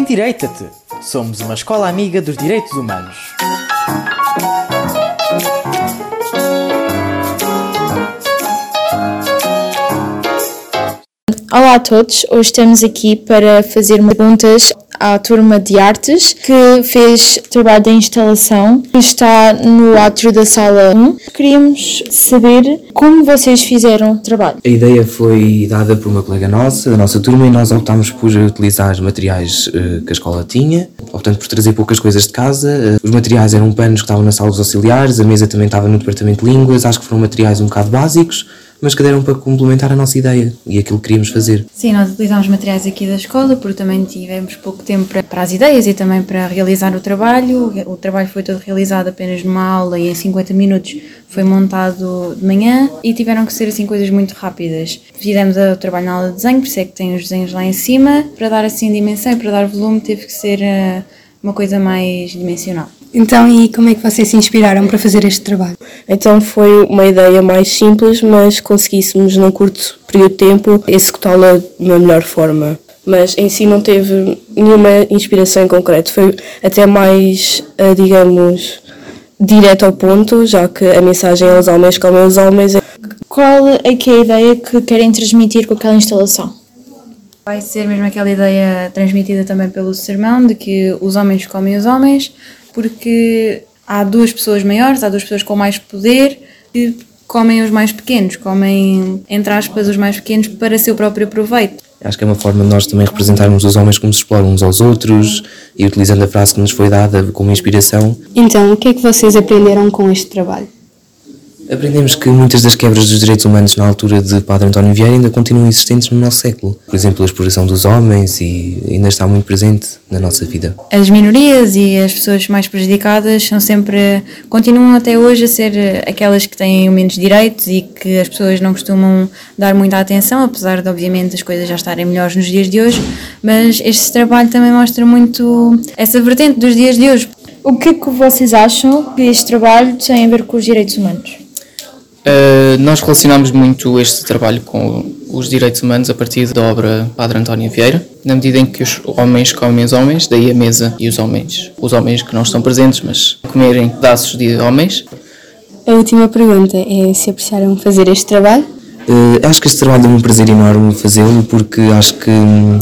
Endireita-te! Somos uma escola amiga dos direitos humanos. Olá a todos, hoje estamos aqui para fazer perguntas à turma de artes que fez trabalho de instalação está no átrio da sala 1. Queríamos saber como vocês fizeram o trabalho. A ideia foi dada por uma colega nossa, da nossa turma, e nós optámos por utilizar os materiais uh, que a escola tinha, portanto por trazer poucas coisas de casa. Uh, os materiais eram panos que estavam na sala dos auxiliares, a mesa também estava no departamento de línguas, acho que foram materiais um bocado básicos mas que deram para complementar a nossa ideia e aquilo que queríamos fazer. Sim, nós utilizámos materiais aqui da escola porque também tivemos pouco tempo para, para as ideias e também para realizar o trabalho. O trabalho foi todo realizado apenas numa aula e em 50 minutos foi montado de manhã e tiveram que ser assim coisas muito rápidas. Fizemos o trabalho na aula de desenho, por isso é que tem os desenhos lá em cima. Para dar assim dimensão e para dar volume teve que ser uh, uma coisa mais dimensional. Então, e como é que vocês se inspiraram para fazer este trabalho? Então, foi uma ideia mais simples, mas conseguíssemos, num curto período de tempo, executá-la de uma melhor forma. Mas em si não teve nenhuma inspiração em concreto, foi até mais, eh, digamos, direto ao ponto, já que a mensagem é os homens comem os homens. Qual é que é a ideia que querem transmitir com aquela instalação? Vai ser mesmo aquela ideia transmitida também pelo sermão de que os homens comem os homens, porque há duas pessoas maiores, há duas pessoas com mais poder que comem os mais pequenos, comem, entre aspas, os mais pequenos para seu próprio proveito. Acho que é uma forma de nós também representarmos os homens como se exploram uns aos outros e utilizando a frase que nos foi dada como inspiração. Então, o que é que vocês aprenderam com este trabalho? Aprendemos que muitas das quebras dos direitos humanos na altura de Padre António Vieira ainda continuam existentes no nosso século. Por exemplo, a exploração dos homens e ainda está muito presente na nossa vida. As minorias e as pessoas mais prejudicadas são sempre, continuam até hoje a ser aquelas que têm menos direitos e que as pessoas não costumam dar muita atenção, apesar de obviamente as coisas já estarem melhores nos dias de hoje, mas este trabalho também mostra muito essa vertente dos dias de hoje. O que é que vocês acham que este trabalho tem a ver com os direitos humanos? Uh, nós relacionamos muito este trabalho com os direitos humanos a partir da obra Padre António Vieira, na medida em que os homens comem os homens, daí a mesa e os homens, os homens que não estão presentes, mas comerem pedaços de homens. A última pergunta é se apreciaram fazer este trabalho? Uh, acho que este trabalho é um prazer enorme fazê-lo porque acho que hum,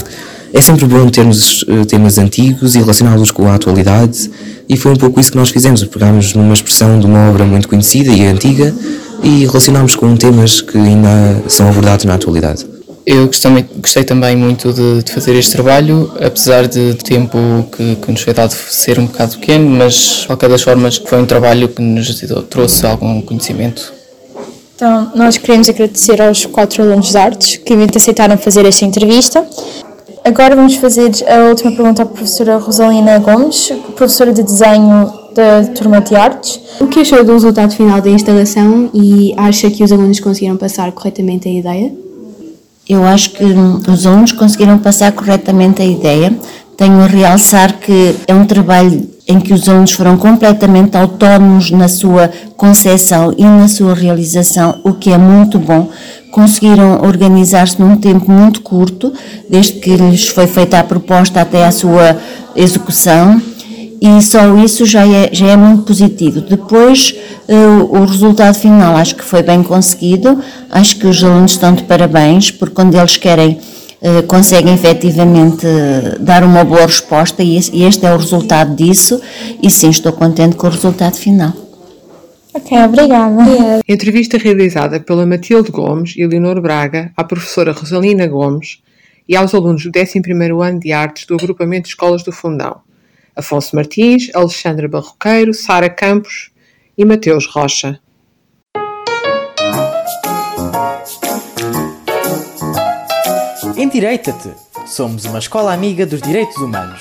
é sempre bom termos uh, temas antigos e relacioná-los com a atualidade e foi um pouco isso que nós fizemos, pegámos numa expressão de uma obra muito conhecida e antiga e relacionámos com temas que ainda são abordados na atualidade. Eu gostei, gostei também muito de, de, fazer este trabalho, apesar de, tempo que, que, nos foi dado ser um bocado pequeno, mas de qualquer das formas foi um trabalho que nos trouxe algum conhecimento. Então, nós queremos agradecer aos quatro alunos de artes que aceitaram fazer esta entrevista. Agora vamos fazer a última pergunta à professora Rosalina Gomes, professora de desenho da turma de artes. O que achou do resultado final da instalação e acha que os alunos conseguiram passar corretamente a ideia? Eu acho que os alunos conseguiram passar corretamente a ideia. Tenho a realçar que é um trabalho em que os alunos foram completamente autónomos na sua concepção e na sua realização, o que é muito bom. Conseguiram organizar-se num tempo muito curto, desde que lhes foi feita a proposta até a sua execução e só isso já é, já é muito positivo. Depois, uh, o resultado final acho que foi bem conseguido, acho que os alunos estão de parabéns, porque quando eles querem, uh, conseguem efetivamente uh, dar uma boa resposta e, e este é o resultado disso, e sim, estou contente com o resultado final. Ok, obrigada. Entrevista realizada pela Matilde Gomes e Leonor Braga à professora Rosalina Gomes e aos alunos do 11º ano de Artes do Agrupamento de Escolas do Fundão. Afonso Martins, Alexandra Barroqueiro, Sara Campos e Mateus Rocha. Endireita-te! Somos uma escola amiga dos direitos humanos.